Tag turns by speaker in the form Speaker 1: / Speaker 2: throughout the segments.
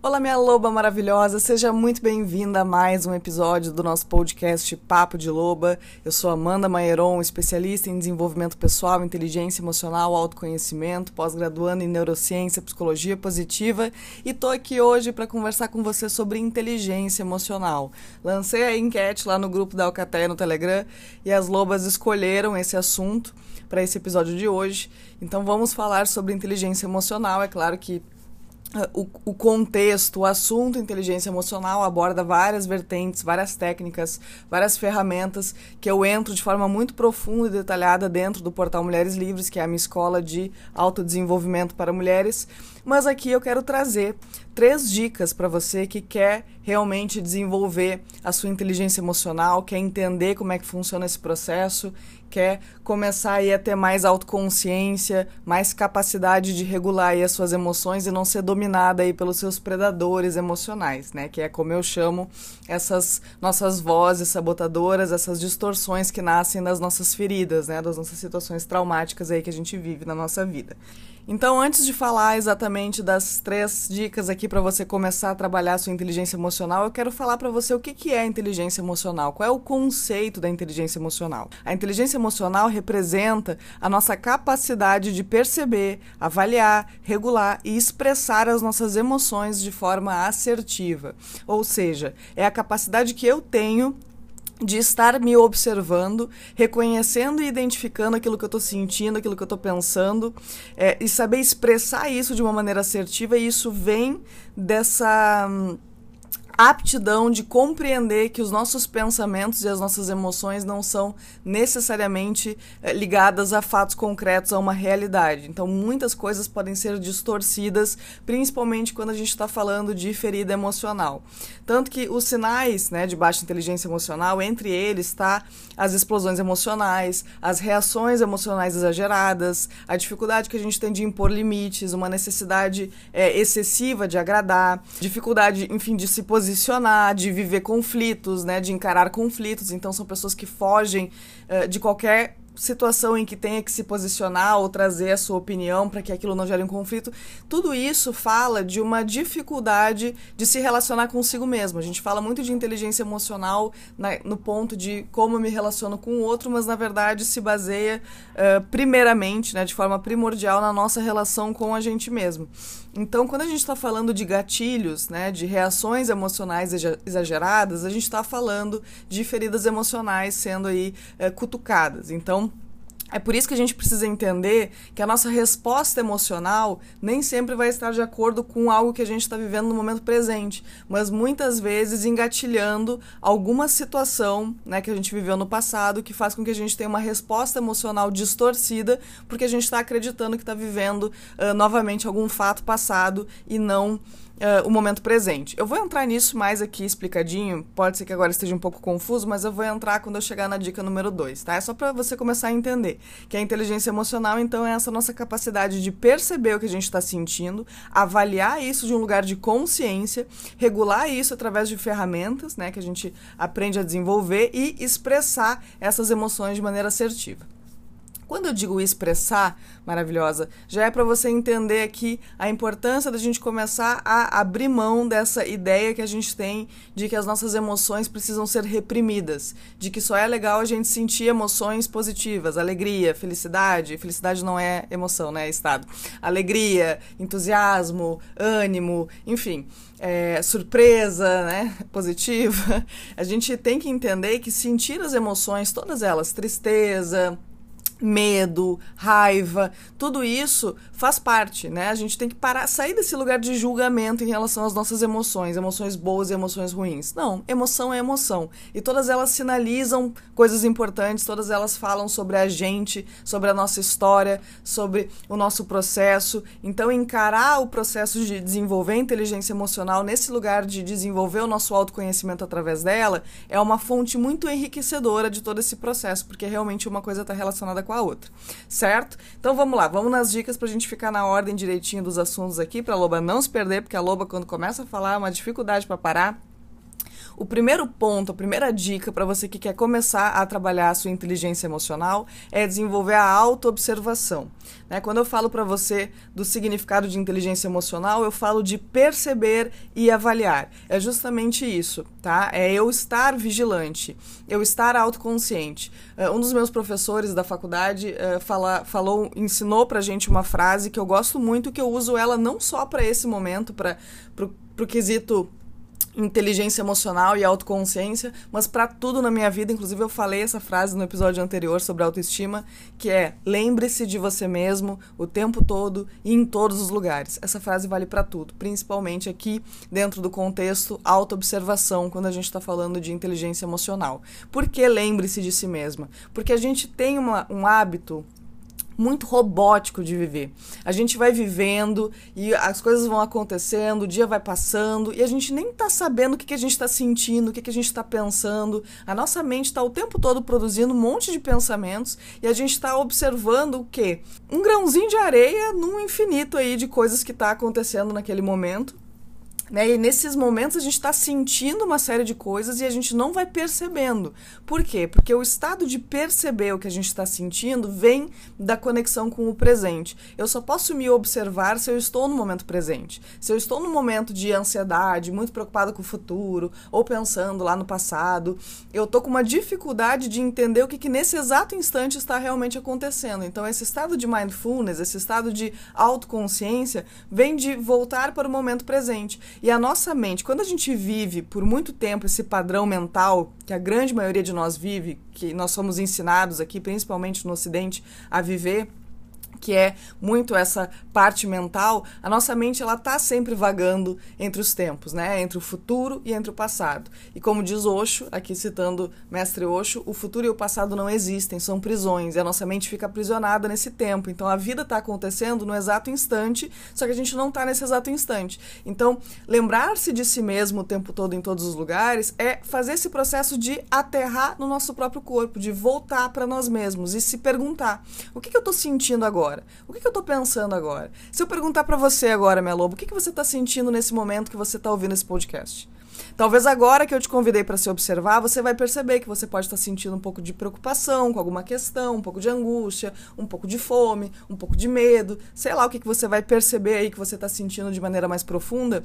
Speaker 1: Olá, minha loba maravilhosa, seja muito bem-vinda a mais um episódio do nosso podcast Papo de Loba. Eu sou Amanda Maieron, especialista em desenvolvimento pessoal, inteligência emocional, autoconhecimento, pós-graduando em neurociência, psicologia positiva e tô aqui hoje para conversar com você sobre inteligência emocional. Lancei a enquete lá no grupo da Alcateia no Telegram e as lobas escolheram esse assunto para esse episódio de hoje. Então vamos falar sobre inteligência emocional. É claro que o, o, contexto, o assunto inteligência emocional aborda várias vertentes, várias técnicas, várias ferramentas que eu entro de forma muito profunda e detalhada dentro do portal Mulheres Livres, que é a minha escola de autodesenvolvimento para mulheres. Mas aqui eu quero trazer três dicas para você que quer realmente desenvolver a sua inteligência emocional, quer entender como é que funciona esse processo, quer começar aí a ter mais autoconsciência, mais capacidade de regular aí as suas emoções e não ser dominada aí pelos seus predadores emocionais, né? Que é como eu chamo essas nossas vozes sabotadoras, essas distorções que nascem das nossas feridas, né? Das nossas situações traumáticas aí que a gente vive na nossa vida. Então, antes de falar exatamente das três dicas aqui para você começar a trabalhar a sua inteligência emocional, eu quero falar para você o que, que é inteligência emocional, qual é o conceito da inteligência emocional. A inteligência emocional representa a nossa capacidade de perceber, avaliar, regular e expressar as nossas emoções de forma assertiva. Ou seja, é a capacidade que eu tenho de estar me observando, reconhecendo e identificando aquilo que eu estou sentindo, aquilo que eu estou pensando, é, e saber expressar isso de uma maneira assertiva, e isso vem dessa. Hum, aptidão de compreender que os nossos pensamentos e as nossas emoções não são necessariamente eh, ligadas a fatos concretos, a uma realidade. Então, muitas coisas podem ser distorcidas, principalmente quando a gente está falando de ferida emocional. Tanto que os sinais né, de baixa inteligência emocional, entre eles está as explosões emocionais, as reações emocionais exageradas, a dificuldade que a gente tem de impor limites, uma necessidade é, excessiva de agradar, dificuldade, enfim, de se posicionar de viver conflitos, né, de encarar conflitos. Então são pessoas que fogem uh, de qualquer situação em que tenha que se posicionar ou trazer a sua opinião para que aquilo não gere um conflito, tudo isso fala de uma dificuldade de se relacionar consigo mesmo. A gente fala muito de inteligência emocional na, no ponto de como me relaciono com o outro, mas na verdade se baseia uh, primeiramente, né, de forma primordial, na nossa relação com a gente mesmo. Então, quando a gente está falando de gatilhos, né, de reações emocionais exageradas, a gente está falando de feridas emocionais sendo aí cutucadas. Então, é por isso que a gente precisa entender que a nossa resposta emocional nem sempre vai estar de acordo com algo que a gente está vivendo no momento presente, mas muitas vezes engatilhando alguma situação né, que a gente viveu no passado que faz com que a gente tenha uma resposta emocional distorcida, porque a gente está acreditando que está vivendo uh, novamente algum fato passado e não uh, o momento presente. Eu vou entrar nisso mais aqui explicadinho, pode ser que agora esteja um pouco confuso, mas eu vou entrar quando eu chegar na dica número 2, tá? É só para você começar a entender que a inteligência emocional, então, é essa nossa capacidade de perceber o que a gente está sentindo, avaliar isso de um lugar de consciência, regular isso através de ferramentas, né, que a gente aprende a desenvolver e expressar essas emoções de maneira assertiva. Quando eu digo expressar, maravilhosa, já é para você entender aqui a importância da gente começar a abrir mão dessa ideia que a gente tem de que as nossas emoções precisam ser reprimidas, de que só é legal a gente sentir emoções positivas, alegria, felicidade. Felicidade não é emoção, né? É estado. Alegria, entusiasmo, ânimo, enfim. É, surpresa, né, positiva, a gente tem que entender que sentir as emoções, todas elas, tristeza, medo, raiva, tudo isso faz parte, né? A gente tem que parar, sair desse lugar de julgamento em relação às nossas emoções, emoções boas e emoções ruins. Não, emoção é emoção. E todas elas sinalizam coisas importantes, todas elas falam sobre a gente, sobre a nossa história, sobre o nosso processo. Então, encarar o processo de desenvolver inteligência emocional nesse lugar de desenvolver o nosso autoconhecimento através dela é uma fonte muito enriquecedora de todo esse processo, porque realmente uma coisa está relacionada com a outra, certo? Então vamos lá, vamos nas dicas para a gente ficar na ordem direitinho dos assuntos aqui, para a loba não se perder, porque a loba, quando começa a falar, é uma dificuldade para parar. O primeiro ponto, a primeira dica para você que quer começar a trabalhar a sua inteligência emocional é desenvolver a autoobservação. Né? Quando eu falo para você do significado de inteligência emocional, eu falo de perceber e avaliar. É justamente isso, tá? É eu estar vigilante, eu estar autoconsciente. Uh, um dos meus professores da faculdade uh, fala, falou, ensinou pra gente uma frase que eu gosto muito, que eu uso ela não só para esse momento, para o quesito inteligência emocional e autoconsciência, mas para tudo na minha vida, inclusive eu falei essa frase no episódio anterior sobre autoestima, que é: lembre-se de você mesmo o tempo todo e em todos os lugares. Essa frase vale para tudo, principalmente aqui dentro do contexto autoobservação, quando a gente está falando de inteligência emocional. Por que lembre-se de si mesma? Porque a gente tem uma, um hábito muito robótico de viver. A gente vai vivendo e as coisas vão acontecendo, o dia vai passando e a gente nem tá sabendo o que, que a gente está sentindo, o que, que a gente está pensando. A nossa mente está o tempo todo produzindo um monte de pensamentos e a gente está observando o quê? Um grãozinho de areia num infinito aí de coisas que está acontecendo naquele momento né? E nesses momentos a gente está sentindo uma série de coisas e a gente não vai percebendo. Por quê? Porque o estado de perceber o que a gente está sentindo vem da conexão com o presente. Eu só posso me observar se eu estou no momento presente. Se eu estou no momento de ansiedade, muito preocupado com o futuro, ou pensando lá no passado, eu estou com uma dificuldade de entender o que, que nesse exato instante está realmente acontecendo. Então, esse estado de mindfulness, esse estado de autoconsciência, vem de voltar para o momento presente. E a nossa mente, quando a gente vive por muito tempo esse padrão mental, que a grande maioria de nós vive, que nós somos ensinados aqui, principalmente no Ocidente, a viver, que é muito essa parte mental, a nossa mente ela tá sempre vagando entre os tempos, né? Entre o futuro e entre o passado. E como diz Osho, aqui citando mestre Osho, o futuro e o passado não existem, são prisões, e a nossa mente fica aprisionada nesse tempo. Então a vida está acontecendo no exato instante, só que a gente não está nesse exato instante. Então, lembrar-se de si mesmo o tempo todo em todos os lugares é fazer esse processo de aterrar no nosso próprio corpo, de voltar para nós mesmos e se perguntar: o que, que eu estou sentindo agora? Agora? O que, que eu estou pensando agora? Se eu perguntar para você agora, minha lobo, o que, que você está sentindo nesse momento que você está ouvindo esse podcast? Talvez agora que eu te convidei para se observar, você vai perceber que você pode estar tá sentindo um pouco de preocupação com alguma questão, um pouco de angústia, um pouco de fome, um pouco de medo, sei lá o que, que você vai perceber aí que você está sentindo de maneira mais profunda.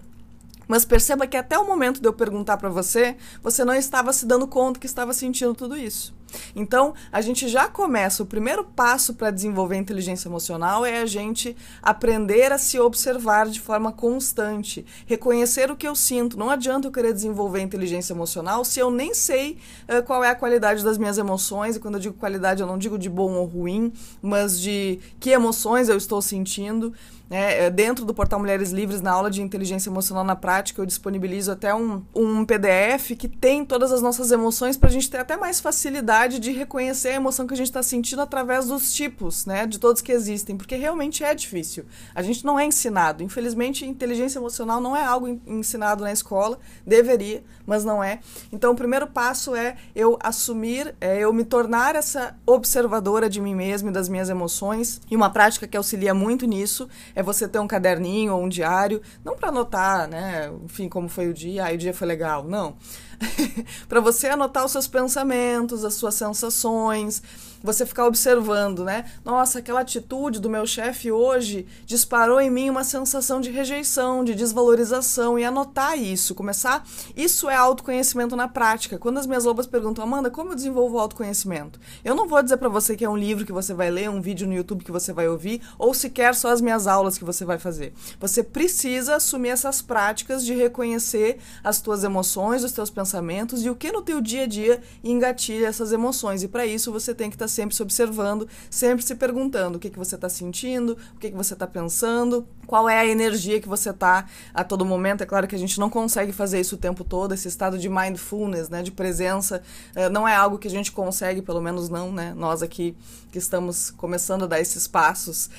Speaker 1: Mas perceba que até o momento de eu perguntar para você, você não estava se dando conta que estava sentindo tudo isso. Então, a gente já começa. O primeiro passo para desenvolver inteligência emocional é a gente aprender a se observar de forma constante, reconhecer o que eu sinto. Não adianta eu querer desenvolver inteligência emocional se eu nem sei uh, qual é a qualidade das minhas emoções. E quando eu digo qualidade, eu não digo de bom ou ruim, mas de que emoções eu estou sentindo. É, dentro do portal Mulheres Livres, na aula de inteligência emocional na prática, eu disponibilizo até um, um PDF que tem todas as nossas emoções para a gente ter até mais facilidade de reconhecer a emoção que a gente está sentindo através dos tipos, né, de todos que existem, porque realmente é difícil. A gente não é ensinado. Infelizmente, inteligência emocional não é algo ensinado na escola, deveria, mas não é. Então, o primeiro passo é eu assumir, é eu me tornar essa observadora de mim mesma e das minhas emoções. E uma prática que auxilia muito nisso é você ter um caderninho ou um diário, não para anotar, né, enfim, como foi o dia, aí o dia foi legal, não. para você anotar os seus pensamentos, as suas sensações, você ficar observando, né? Nossa, aquela atitude do meu chefe hoje disparou em mim uma sensação de rejeição, de desvalorização e anotar isso, começar. Isso é autoconhecimento na prática. Quando as minhas lobas perguntam, Amanda, como eu desenvolvo autoconhecimento? Eu não vou dizer para você que é um livro que você vai ler, um vídeo no YouTube que você vai ouvir, ou sequer só as minhas aulas que você vai fazer. Você precisa assumir essas práticas de reconhecer as tuas emoções, os teus pensamentos e o que no teu dia a dia engatilha essas emoções. E para isso você tem que estar tá sempre se observando, sempre se perguntando o que, que você está sentindo, o que, que você está pensando, qual é a energia que você está a todo momento. É claro que a gente não consegue fazer isso o tempo todo, esse estado de mindfulness, né, de presença, eh, não é algo que a gente consegue, pelo menos não, né, nós aqui que estamos começando a dar esses passos.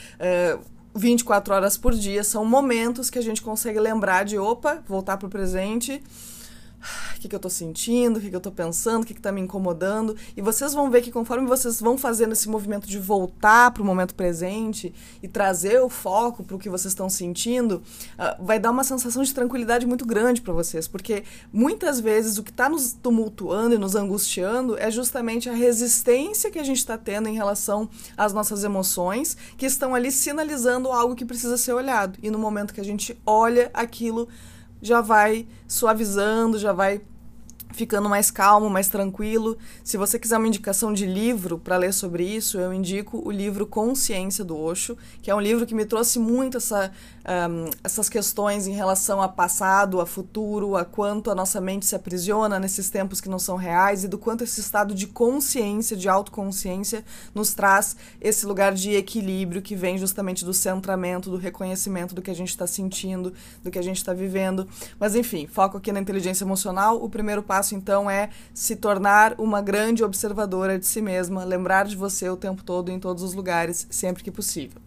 Speaker 1: 24 eh, horas por dia são momentos que a gente consegue lembrar de opa, voltar para o presente o que, que eu tô sentindo, o que, que eu tô pensando, o que, que tá me incomodando. E vocês vão ver que conforme vocês vão fazendo esse movimento de voltar para o momento presente e trazer o foco para o que vocês estão sentindo, uh, vai dar uma sensação de tranquilidade muito grande para vocês. Porque muitas vezes o que está nos tumultuando e nos angustiando é justamente a resistência que a gente está tendo em relação às nossas emoções, que estão ali sinalizando algo que precisa ser olhado. E no momento que a gente olha aquilo, já vai suavizando, já vai ficando mais calmo, mais tranquilo. Se você quiser uma indicação de livro para ler sobre isso, eu indico o livro Consciência do Osho, que é um livro que me trouxe muito essa, um, essas questões em relação a passado, a futuro, a quanto a nossa mente se aprisiona nesses tempos que não são reais e do quanto esse estado de consciência, de autoconsciência, nos traz esse lugar de equilíbrio que vem justamente do centramento, do reconhecimento do que a gente está sentindo, do que a gente está vivendo. Mas enfim, foco aqui na inteligência emocional. O primeiro passo passo, então, é se tornar uma grande observadora de si mesma, lembrar de você o tempo todo, em todos os lugares, sempre que possível.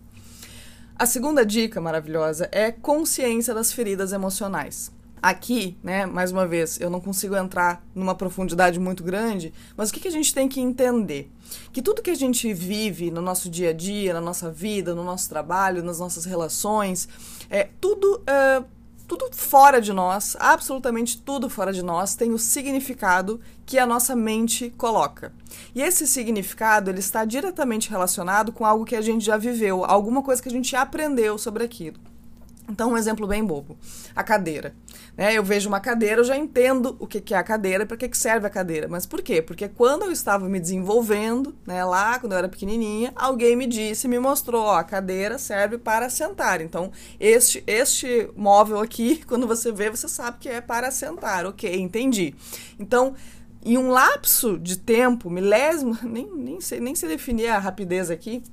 Speaker 1: A segunda dica maravilhosa é consciência das feridas emocionais. Aqui, né, mais uma vez, eu não consigo entrar numa profundidade muito grande, mas o que, que a gente tem que entender? Que tudo que a gente vive no nosso dia a dia, na nossa vida, no nosso trabalho, nas nossas relações, é tudo uh, tudo fora de nós, absolutamente tudo fora de nós, tem o significado que a nossa mente coloca. E esse significado ele está diretamente relacionado com algo que a gente já viveu, alguma coisa que a gente aprendeu sobre aquilo. Então, um exemplo bem bobo: a cadeira. Né? Eu vejo uma cadeira, eu já entendo o que, que é a cadeira e para que, que serve a cadeira. Mas por quê? Porque quando eu estava me desenvolvendo, né, lá, quando eu era pequenininha, alguém me disse, me mostrou: ó, a cadeira serve para sentar. Então, este, este móvel aqui, quando você vê, você sabe que é para sentar. Ok, entendi. Então, em um lapso de tempo, milésimo, nem, nem, sei, nem sei definir a rapidez aqui,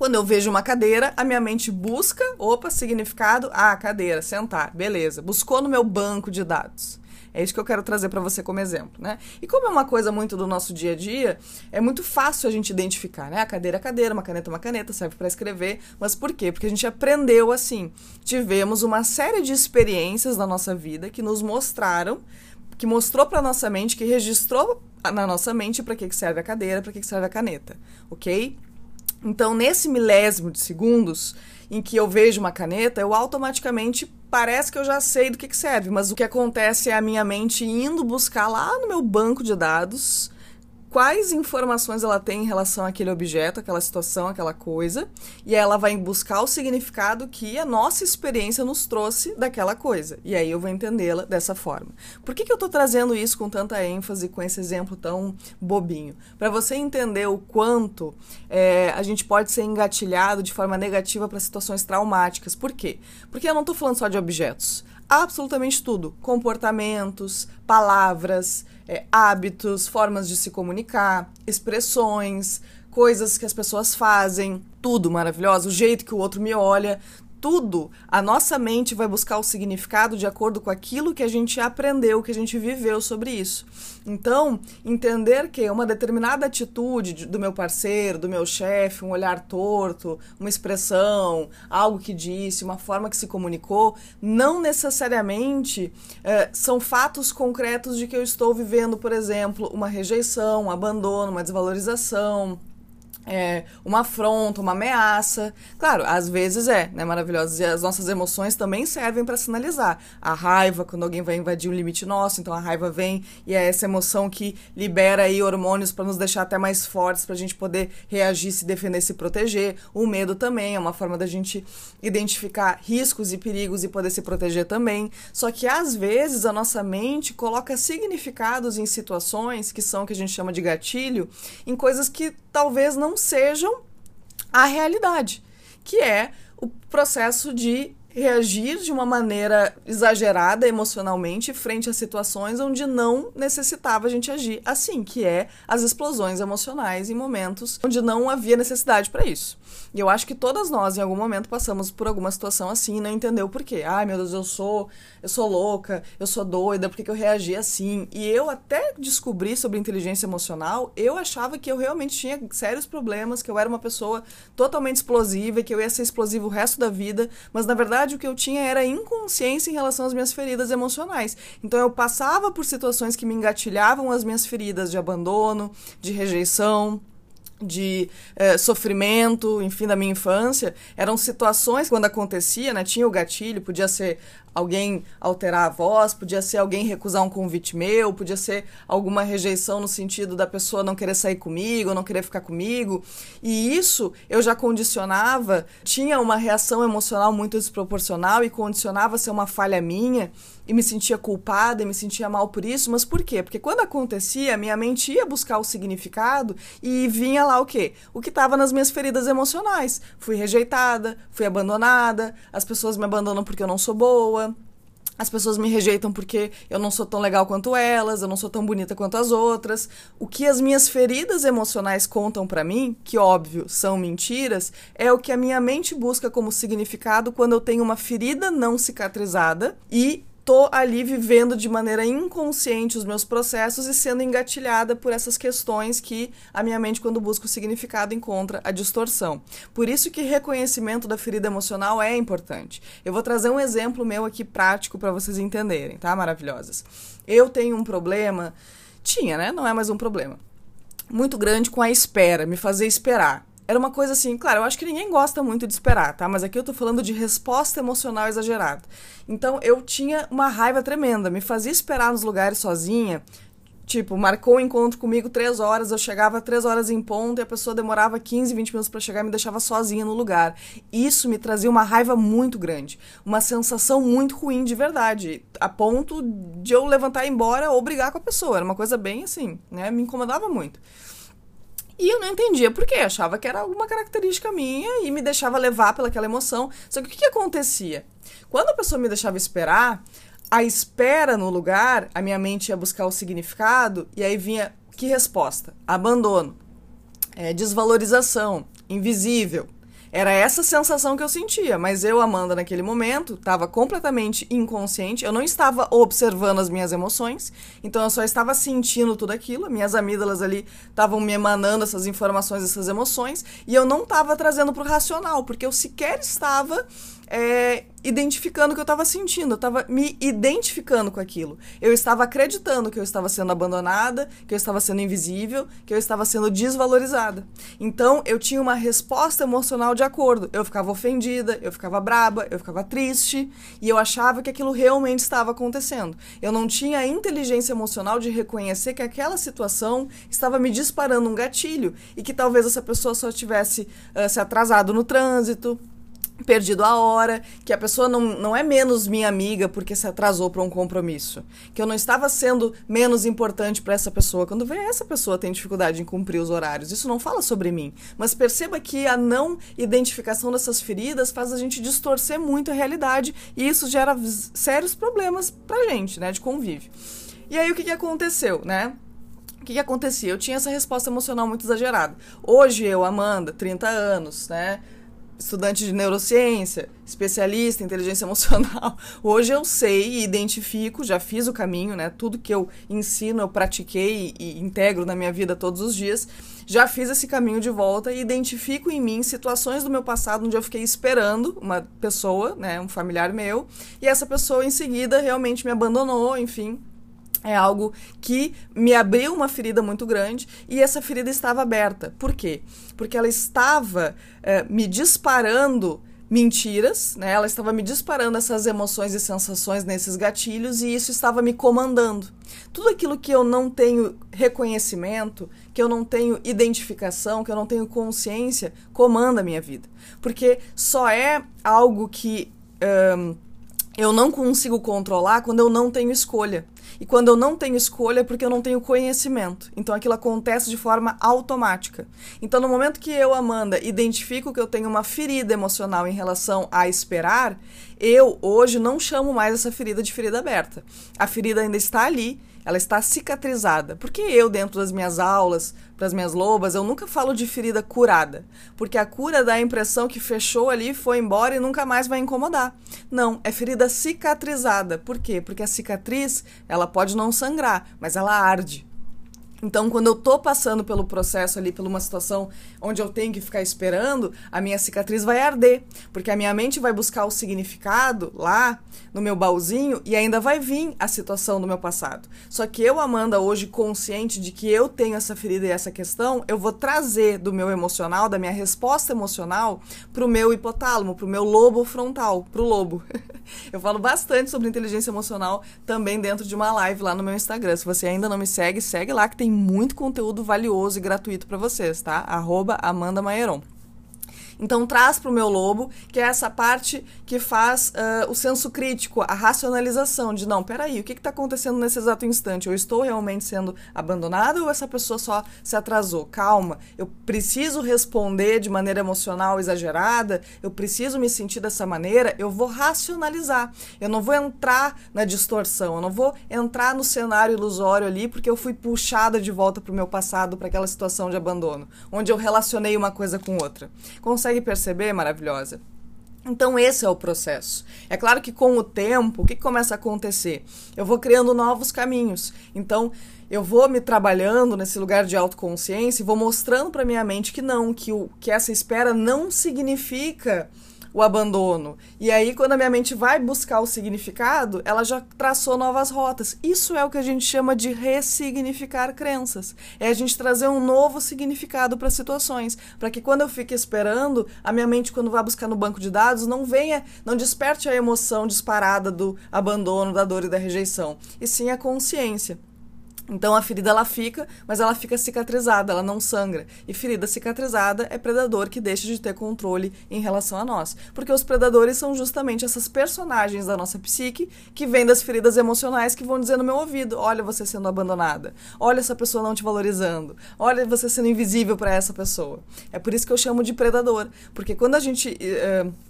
Speaker 1: quando eu vejo uma cadeira, a minha mente busca, opa, significado, ah, cadeira, sentar, beleza. Buscou no meu banco de dados. É isso que eu quero trazer para você como exemplo, né? E como é uma coisa muito do nosso dia a dia, é muito fácil a gente identificar, né? A cadeira é cadeira, uma caneta é uma caneta, serve para escrever. Mas por quê? Porque a gente aprendeu assim. Tivemos uma série de experiências na nossa vida que nos mostraram, que mostrou para nossa mente, que registrou na nossa mente para que serve a cadeira, para que serve a caneta, ok? Então, nesse milésimo de segundos em que eu vejo uma caneta, eu automaticamente parece que eu já sei do que, que serve, mas o que acontece é a minha mente indo buscar lá no meu banco de dados quais informações ela tem em relação àquele objeto, aquela situação, aquela coisa, e ela vai buscar o significado que a nossa experiência nos trouxe daquela coisa. E aí eu vou entendê-la dessa forma. Por que, que eu estou trazendo isso com tanta ênfase, com esse exemplo tão bobinho? Para você entender o quanto é, a gente pode ser engatilhado de forma negativa para situações traumáticas. Por quê? Porque eu não estou falando só de objetos absolutamente tudo: comportamentos, palavras, é, hábitos, formas de se comunicar, expressões, coisas que as pessoas fazem, tudo maravilhoso, o jeito que o outro me olha, tudo, a nossa mente vai buscar o significado de acordo com aquilo que a gente aprendeu, que a gente viveu sobre isso. Então, entender que uma determinada atitude do meu parceiro, do meu chefe, um olhar torto, uma expressão, algo que disse, uma forma que se comunicou, não necessariamente é, são fatos concretos de que eu estou vivendo, por exemplo, uma rejeição, um abandono, uma desvalorização é, uma afronta, uma ameaça. Claro, às vezes é, né, maravilhosa. E as nossas emoções também servem para sinalizar. A raiva, quando alguém vai invadir um limite nosso, então a raiva vem e é essa emoção que libera aí hormônios para nos deixar até mais fortes, para a gente poder reagir, se defender, se proteger. O medo também é uma forma da gente identificar riscos e perigos e poder se proteger também. Só que às vezes a nossa mente coloca significados em situações que são o que a gente chama de gatilho, em coisas que talvez não sejam a realidade, que é o processo de reagir de uma maneira exagerada emocionalmente frente a situações onde não necessitava a gente agir assim, que é as explosões emocionais em momentos onde não havia necessidade para isso. E eu acho que todas nós, em algum momento, passamos por alguma situação assim e não entendeu por quê. Ai, meu Deus, eu sou, eu sou louca, eu sou doida, por que, eu reagi assim? E eu até descobri sobre inteligência emocional, eu achava que eu realmente tinha sérios problemas, que eu era uma pessoa totalmente explosiva, que eu ia ser explosiva o resto da vida, mas na verdade verdade, o que eu tinha era inconsciência em relação às minhas feridas emocionais. Então, eu passava por situações que me engatilhavam as minhas feridas de abandono, de rejeição, de eh, sofrimento, enfim, da minha infância, eram situações quando acontecia, né? Tinha o gatilho, podia ser alguém alterar a voz, podia ser alguém recusar um convite meu, podia ser alguma rejeição no sentido da pessoa não querer sair comigo, não querer ficar comigo. E isso eu já condicionava, tinha uma reação emocional muito desproporcional e condicionava ser uma falha minha e me sentia culpada e me sentia mal por isso, mas por quê? Porque quando acontecia, minha mente ia buscar o significado e vinha lá o quê? O que estava nas minhas feridas emocionais. Fui rejeitada, fui abandonada, as pessoas me abandonam porque eu não sou boa, as pessoas me rejeitam porque eu não sou tão legal quanto elas, eu não sou tão bonita quanto as outras. O que as minhas feridas emocionais contam para mim, que óbvio são mentiras, é o que a minha mente busca como significado quando eu tenho uma ferida não cicatrizada e tô ali vivendo de maneira inconsciente os meus processos e sendo engatilhada por essas questões que a minha mente, quando busca o significado, encontra a distorção. Por isso que reconhecimento da ferida emocional é importante. Eu vou trazer um exemplo meu aqui prático para vocês entenderem, tá? Maravilhosas. Eu tenho um problema, tinha, né? Não é mais um problema. Muito grande com a espera, me fazer esperar era uma coisa assim, claro, eu acho que ninguém gosta muito de esperar, tá? Mas aqui eu tô falando de resposta emocional exagerada. Então eu tinha uma raiva tremenda, me fazia esperar nos lugares sozinha. Tipo, marcou um encontro comigo três horas, eu chegava três horas em ponto e a pessoa demorava 15, 20 minutos para chegar e me deixava sozinha no lugar. Isso me trazia uma raiva muito grande, uma sensação muito ruim de verdade, a ponto de eu levantar e ir embora ou brigar com a pessoa. Era uma coisa bem assim, né? Me incomodava muito. E eu não entendia por quê. Achava que era alguma característica minha e me deixava levar pelaquela emoção. Só que o que, que acontecia? Quando a pessoa me deixava esperar, a espera no lugar, a minha mente ia buscar o significado e aí vinha que resposta? Abandono, é, desvalorização, invisível, era essa sensação que eu sentia, mas eu, Amanda, naquele momento, estava completamente inconsciente, eu não estava observando as minhas emoções, então eu só estava sentindo tudo aquilo, minhas amígdalas ali estavam me emanando essas informações, essas emoções, e eu não estava trazendo para o racional, porque eu sequer estava é, identificando o que eu estava sentindo, eu estava me identificando com aquilo. Eu estava acreditando que eu estava sendo abandonada, que eu estava sendo invisível, que eu estava sendo desvalorizada. Então eu tinha uma resposta emocional de acordo. Eu ficava ofendida, eu ficava braba, eu ficava triste e eu achava que aquilo realmente estava acontecendo. Eu não tinha a inteligência emocional de reconhecer que aquela situação estava me disparando um gatilho e que talvez essa pessoa só tivesse uh, se atrasado no trânsito perdido a hora, que a pessoa não, não é menos minha amiga porque se atrasou para um compromisso, que eu não estava sendo menos importante para essa pessoa. Quando vê essa pessoa tem dificuldade em cumprir os horários, isso não fala sobre mim, mas perceba que a não identificação dessas feridas faz a gente distorcer muito a realidade e isso gera sérios problemas pra gente, né, de convívio. E aí o que, que aconteceu, né? O que, que acontecia? Eu tinha essa resposta emocional muito exagerada. Hoje eu, Amanda, 30 anos, né? Estudante de neurociência, especialista em inteligência emocional. Hoje eu sei e identifico, já fiz o caminho, né? Tudo que eu ensino, eu pratiquei e, integro na minha vida todos os dias. Já fiz esse caminho de volta e identifico em mim situações do meu passado onde eu fiquei esperando uma pessoa, né, um familiar meu, e essa pessoa em seguida realmente me abandonou, enfim, é algo que me abriu uma ferida muito grande e essa ferida estava aberta. Por quê? Porque ela estava é, me disparando mentiras, né? Ela estava me disparando essas emoções e sensações nesses gatilhos e isso estava me comandando. Tudo aquilo que eu não tenho reconhecimento, que eu não tenho identificação, que eu não tenho consciência, comanda a minha vida. Porque só é algo que um, eu não consigo controlar quando eu não tenho escolha. E quando eu não tenho escolha é porque eu não tenho conhecimento. Então aquilo acontece de forma automática. Então no momento que eu, Amanda, identifico que eu tenho uma ferida emocional em relação a esperar, eu hoje não chamo mais essa ferida de ferida aberta. A ferida ainda está ali, ela está cicatrizada. Porque eu, dentro das minhas aulas, para as minhas lobas, eu nunca falo de ferida curada. Porque a cura dá a impressão que fechou ali, foi embora e nunca mais vai incomodar. Não, é ferida cicatrizada. Por quê? Porque a cicatriz, ela pode não sangrar, mas ela arde. Então, quando eu tô passando pelo processo ali, por uma situação onde eu tenho que ficar esperando, a minha cicatriz vai arder, porque a minha mente vai buscar o significado lá no meu baúzinho e ainda vai vir a situação do meu passado. Só que eu, Amanda, hoje consciente de que eu tenho essa ferida e essa questão, eu vou trazer do meu emocional, da minha resposta emocional, pro meu hipotálamo, pro meu lobo frontal, pro lobo. eu falo bastante sobre inteligência emocional também dentro de uma live lá no meu Instagram. Se você ainda não me segue, segue lá que tem muito conteúdo valioso e gratuito para vocês, tá? Arroba Amanda. Então traz para o meu lobo, que é essa parte que faz uh, o senso crítico, a racionalização de não, peraí, o que está acontecendo nesse exato instante? Eu estou realmente sendo abandonado ou essa pessoa só se atrasou? Calma, eu preciso responder de maneira emocional exagerada, eu preciso me sentir dessa maneira, eu vou racionalizar. Eu não vou entrar na distorção, eu não vou entrar no cenário ilusório ali porque eu fui puxada de volta para o meu passado, para aquela situação de abandono, onde eu relacionei uma coisa com outra. Consegue consegue perceber, maravilhosa? Então, esse é o processo. É claro que com o tempo, o que começa a acontecer? Eu vou criando novos caminhos. Então, eu vou me trabalhando nesse lugar de autoconsciência e vou mostrando para minha mente que não, que, o, que essa espera não significa o abandono. E aí, quando a minha mente vai buscar o significado, ela já traçou novas rotas. Isso é o que a gente chama de ressignificar crenças. É a gente trazer um novo significado para situações, para que quando eu fique esperando, a minha mente, quando vai buscar no banco de dados, não venha, não desperte a emoção disparada do abandono, da dor e da rejeição, e sim a consciência. Então a ferida ela fica, mas ela fica cicatrizada, ela não sangra. E ferida cicatrizada é predador que deixa de ter controle em relação a nós. Porque os predadores são justamente essas personagens da nossa psique que vêm das feridas emocionais que vão dizer no meu ouvido: olha você sendo abandonada, olha essa pessoa não te valorizando, olha você sendo invisível para essa pessoa. É por isso que eu chamo de predador. Porque quando a gente. Uh,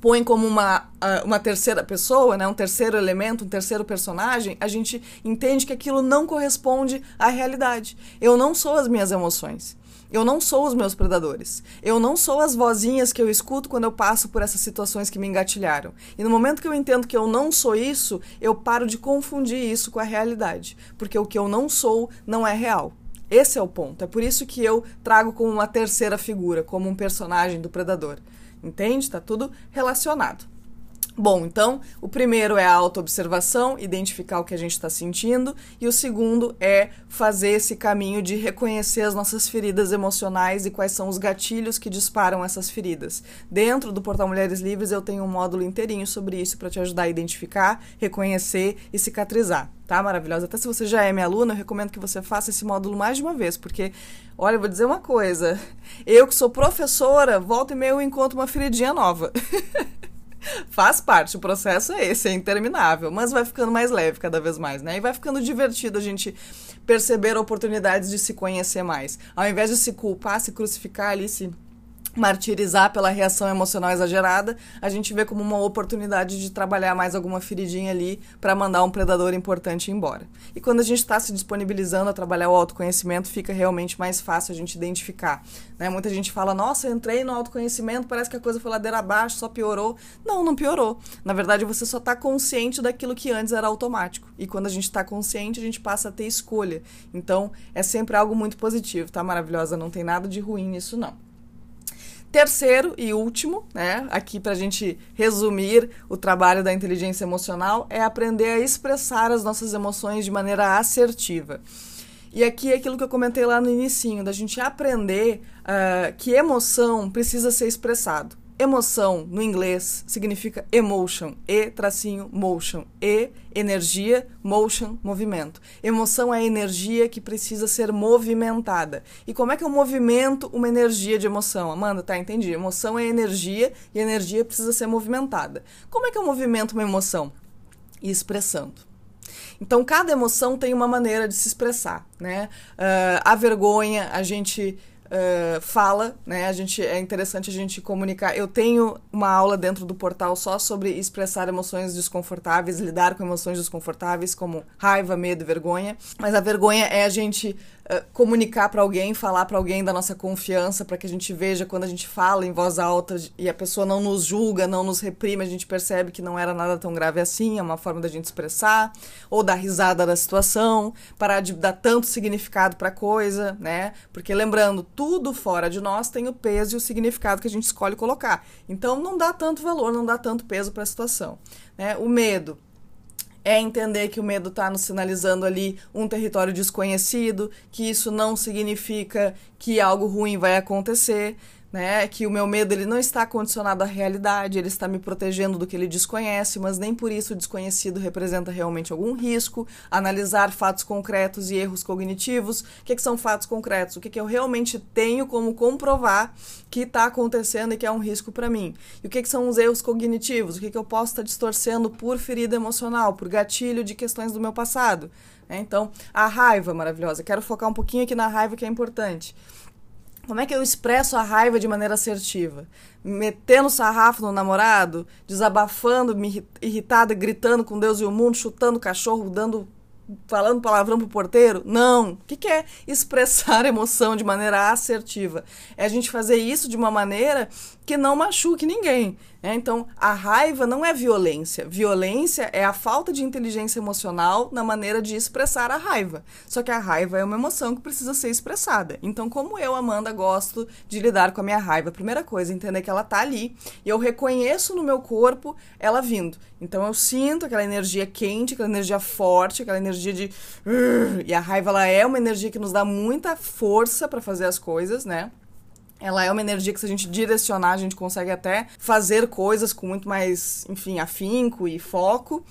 Speaker 1: põe como uma, uma terceira pessoa, né, um terceiro elemento, um terceiro personagem, a gente entende que aquilo não corresponde à realidade. Eu não sou as minhas emoções. Eu não sou os meus predadores. Eu não sou as vozinhas que eu escuto quando eu passo por essas situações que me engatilharam. E no momento que eu entendo que eu não sou isso, eu paro de confundir isso com a realidade. Porque o que eu não sou não é real. Esse é o ponto. É por isso que eu trago como uma terceira figura, como um personagem do predador. Entende? Está tudo relacionado. Bom, então, o primeiro é a autoobservação, identificar o que a gente está sentindo, e o segundo é fazer esse caminho de reconhecer as nossas feridas emocionais e quais são os gatilhos que disparam essas feridas. Dentro do Portal Mulheres Livres, eu tenho um módulo inteirinho sobre isso para te ajudar a identificar, reconhecer e cicatrizar. Tá maravilhosa? Até se você já é minha aluna, eu recomendo que você faça esse módulo mais de uma vez, porque, olha, eu vou dizer uma coisa. Eu que sou professora, volta e meia eu encontro uma feridinha nova. Faz parte, o processo é esse, é interminável, mas vai ficando mais leve cada vez mais, né? E vai ficando divertido a gente perceber oportunidades de se conhecer mais. Ao invés de se culpar, se crucificar ali, se martirizar pela reação emocional exagerada, a gente vê como uma oportunidade de trabalhar mais alguma feridinha ali para mandar um predador importante embora. E quando a gente está se disponibilizando a trabalhar o autoconhecimento, fica realmente mais fácil a gente identificar. Né? Muita gente fala: Nossa, entrei no autoconhecimento, parece que a coisa foi ladeira abaixo, só piorou. Não, não piorou. Na verdade, você só está consciente daquilo que antes era automático. E quando a gente está consciente, a gente passa a ter escolha. Então, é sempre algo muito positivo, tá? Maravilhosa, não tem nada de ruim nisso, não. Terceiro e último, né, aqui para a gente resumir o trabalho da inteligência emocional, é aprender a expressar as nossas emoções de maneira assertiva. E aqui é aquilo que eu comentei lá no início, da gente aprender uh, que emoção precisa ser expressado. Emoção, no inglês, significa emotion, e tracinho motion, e energia, motion, movimento. Emoção é energia que precisa ser movimentada. E como é que eu movimento uma energia de emoção? Amanda, tá, entendi. Emoção é energia e energia precisa ser movimentada. Como é que eu movimento uma emoção? Expressando. Então, cada emoção tem uma maneira de se expressar, né? Uh, a vergonha, a gente uh, fala, né? A gente é interessante a gente comunicar. Eu tenho uma aula dentro do portal só sobre expressar emoções desconfortáveis, lidar com emoções desconfortáveis como raiva, medo, vergonha. Mas a vergonha é a gente uh, comunicar para alguém, falar para alguém da nossa confiança, para que a gente veja quando a gente fala em voz alta e a pessoa não nos julga, não nos reprime, a gente percebe que não era nada tão grave assim, é uma forma da gente expressar ou dar risada da situação, parar de dar tanto significado para coisa, né? Porque lembrando, tudo fora de nós tem o peso e o significado que a gente escolhe colocar. Então não dá tanto valor, não dá tanto peso para a situação. Né? O medo é entender que o medo está nos sinalizando ali um território desconhecido, que isso não significa que algo ruim vai acontecer né? Que o meu medo ele não está condicionado à realidade, ele está me protegendo do que ele desconhece, mas nem por isso o desconhecido representa realmente algum risco. Analisar fatos concretos e erros cognitivos. O que, que são fatos concretos? O que, que eu realmente tenho como comprovar que está acontecendo e que é um risco para mim? E o que, que são os erros cognitivos? O que, que eu posso estar distorcendo por ferida emocional, por gatilho de questões do meu passado? É, então, a raiva maravilhosa. Quero focar um pouquinho aqui na raiva que é importante. Como é que eu expresso a raiva de maneira assertiva? Metendo sarrafo no namorado, desabafando, me irritada, gritando com Deus e o mundo, chutando o cachorro, dando falando palavrão pro porteiro? Não. O que, que é expressar emoção de maneira assertiva? É a gente fazer isso de uma maneira que não machuque ninguém. Né? Então, a raiva não é violência. Violência é a falta de inteligência emocional na maneira de expressar a raiva. Só que a raiva é uma emoção que precisa ser expressada. Então, como eu, Amanda, gosto de lidar com a minha raiva? Primeira coisa, entender que ela tá ali e eu reconheço no meu corpo ela vindo. Então, eu sinto aquela energia quente, aquela energia forte, aquela energia de. E a raiva, ela é uma energia que nos dá muita força para fazer as coisas, né? Ela é uma energia que, se a gente direcionar, a gente consegue até fazer coisas com muito mais, enfim, afinco e foco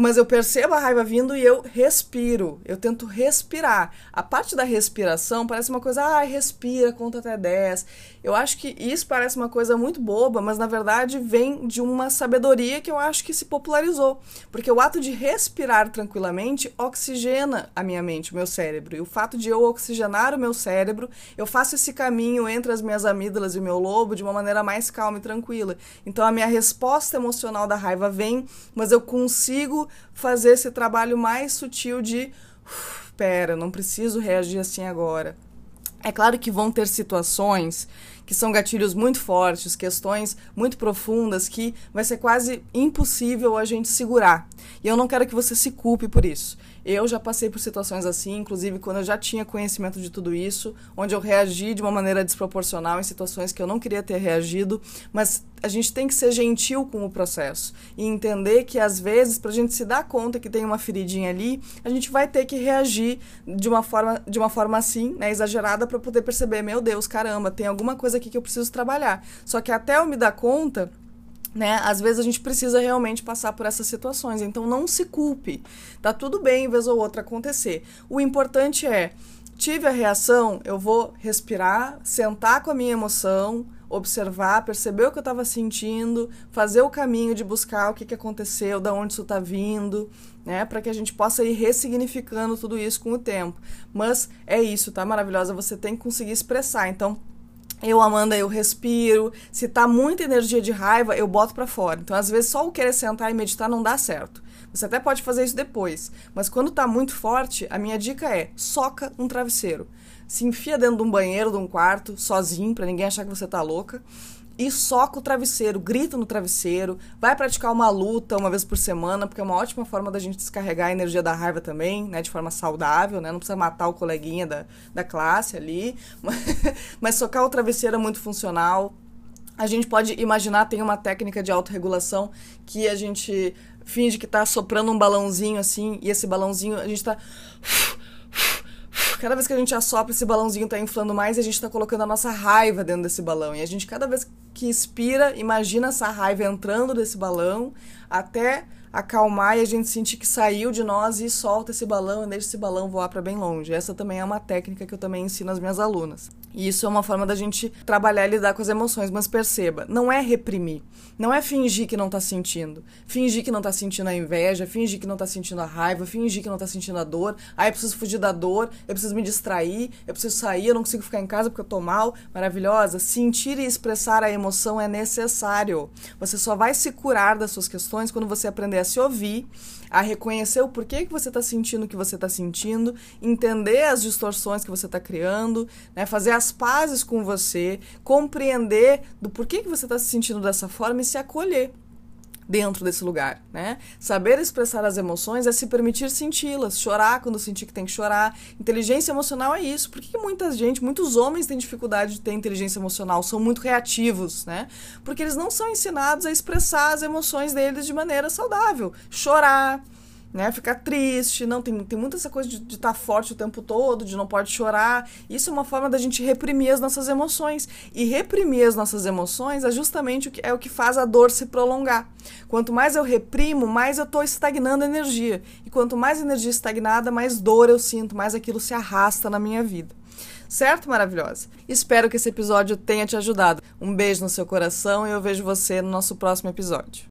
Speaker 1: mas eu percebo a raiva vindo e eu respiro. Eu tento respirar. A parte da respiração parece uma coisa, ah, respira, conta até 10. Eu acho que isso parece uma coisa muito boba, mas na verdade vem de uma sabedoria que eu acho que se popularizou. Porque o ato de respirar tranquilamente oxigena a minha mente, o meu cérebro. E o fato de eu oxigenar o meu cérebro, eu faço esse caminho entre as minhas amígdalas e o meu lobo de uma maneira mais calma e tranquila. Então a minha resposta emocional da raiva vem, mas eu consigo fazer esse trabalho mais sutil de pera, não preciso reagir assim agora. É claro que vão ter situações que são gatilhos muito fortes, questões muito profundas que vai ser quase impossível a gente segurar. E eu não quero que você se culpe por isso. Eu já passei por situações assim, inclusive quando eu já tinha conhecimento de tudo isso, onde eu reagi de uma maneira desproporcional em situações que eu não queria ter reagido, mas a gente tem que ser gentil com o processo e entender que às vezes para a gente se dar conta que tem uma feridinha ali, a gente vai ter que reagir de uma forma de uma forma assim, né, exagerada para poder perceber, meu Deus, caramba, tem alguma coisa aqui que eu preciso trabalhar. Só que até eu me dar conta, né? Às vezes a gente precisa realmente passar por essas situações, então não se culpe. Tá tudo bem, vez ou outra acontecer. O importante é tive a reação, eu vou respirar, sentar com a minha emoção, observar, perceber o que eu estava sentindo, fazer o caminho de buscar o que, que aconteceu, da onde isso está vindo, né? Para que a gente possa ir ressignificando tudo isso com o tempo. Mas é isso, tá? Maravilhosa, você tem que conseguir expressar. Então, eu, Amanda, eu respiro. Se tá muita energia de raiva, eu boto para fora. Então, às vezes, só o querer sentar e meditar não dá certo. Você até pode fazer isso depois. Mas quando tá muito forte, a minha dica é: soca um travesseiro. Se enfia dentro de um banheiro, de um quarto, sozinho, para ninguém achar que você tá louca e soca o travesseiro, grita no travesseiro, vai praticar uma luta uma vez por semana, porque é uma ótima forma da gente descarregar a energia da raiva também, né, de forma saudável, né, não precisa matar o coleguinha da, da classe ali, mas socar o travesseiro é muito funcional. A gente pode imaginar, tem uma técnica de autorregulação que a gente finge que tá soprando um balãozinho assim, e esse balãozinho a gente tá cada vez que a gente assopra, esse balãozinho está inflando mais e a gente está colocando a nossa raiva dentro desse balão. E a gente, cada vez que expira, imagina essa raiva entrando desse balão até acalmar e a gente sentir que saiu de nós e solta esse balão e deixa esse balão voar para bem longe. Essa também é uma técnica que eu também ensino às minhas alunas. E isso é uma forma da gente trabalhar e lidar com as emoções, mas perceba, não é reprimir, não é fingir que não tá sentindo, fingir que não tá sentindo a inveja, fingir que não tá sentindo a raiva, fingir que não tá sentindo a dor. Ah, eu preciso fugir da dor, eu preciso me distrair, eu preciso sair, eu não consigo ficar em casa porque eu tô mal. Maravilhosa, sentir e expressar a emoção é necessário. Você só vai se curar das suas questões quando você aprender a se ouvir, a reconhecer o porquê que você tá sentindo o que você tá sentindo, entender as distorções que você tá criando, né, fazer as pazes com você, compreender do porquê que você está se sentindo dessa forma e se acolher dentro desse lugar, né? Saber expressar as emoções é se permitir senti-las, chorar quando sentir que tem que chorar. Inteligência emocional é isso. Por que, que muita gente, muitos homens têm dificuldade de ter inteligência emocional, são muito reativos, né? Porque eles não são ensinados a expressar as emoções deles de maneira saudável. Chorar, né? Ficar triste, não, tem, tem muita essa coisa de estar tá forte o tempo todo, de não pode chorar. Isso é uma forma da gente reprimir as nossas emoções. E reprimir as nossas emoções é justamente o que, é o que faz a dor se prolongar. Quanto mais eu reprimo, mais eu estou estagnando energia. E quanto mais energia estagnada, mais dor eu sinto, mais aquilo se arrasta na minha vida. Certo, maravilhosa? Espero que esse episódio tenha te ajudado. Um beijo no seu coração e eu vejo você no nosso próximo episódio.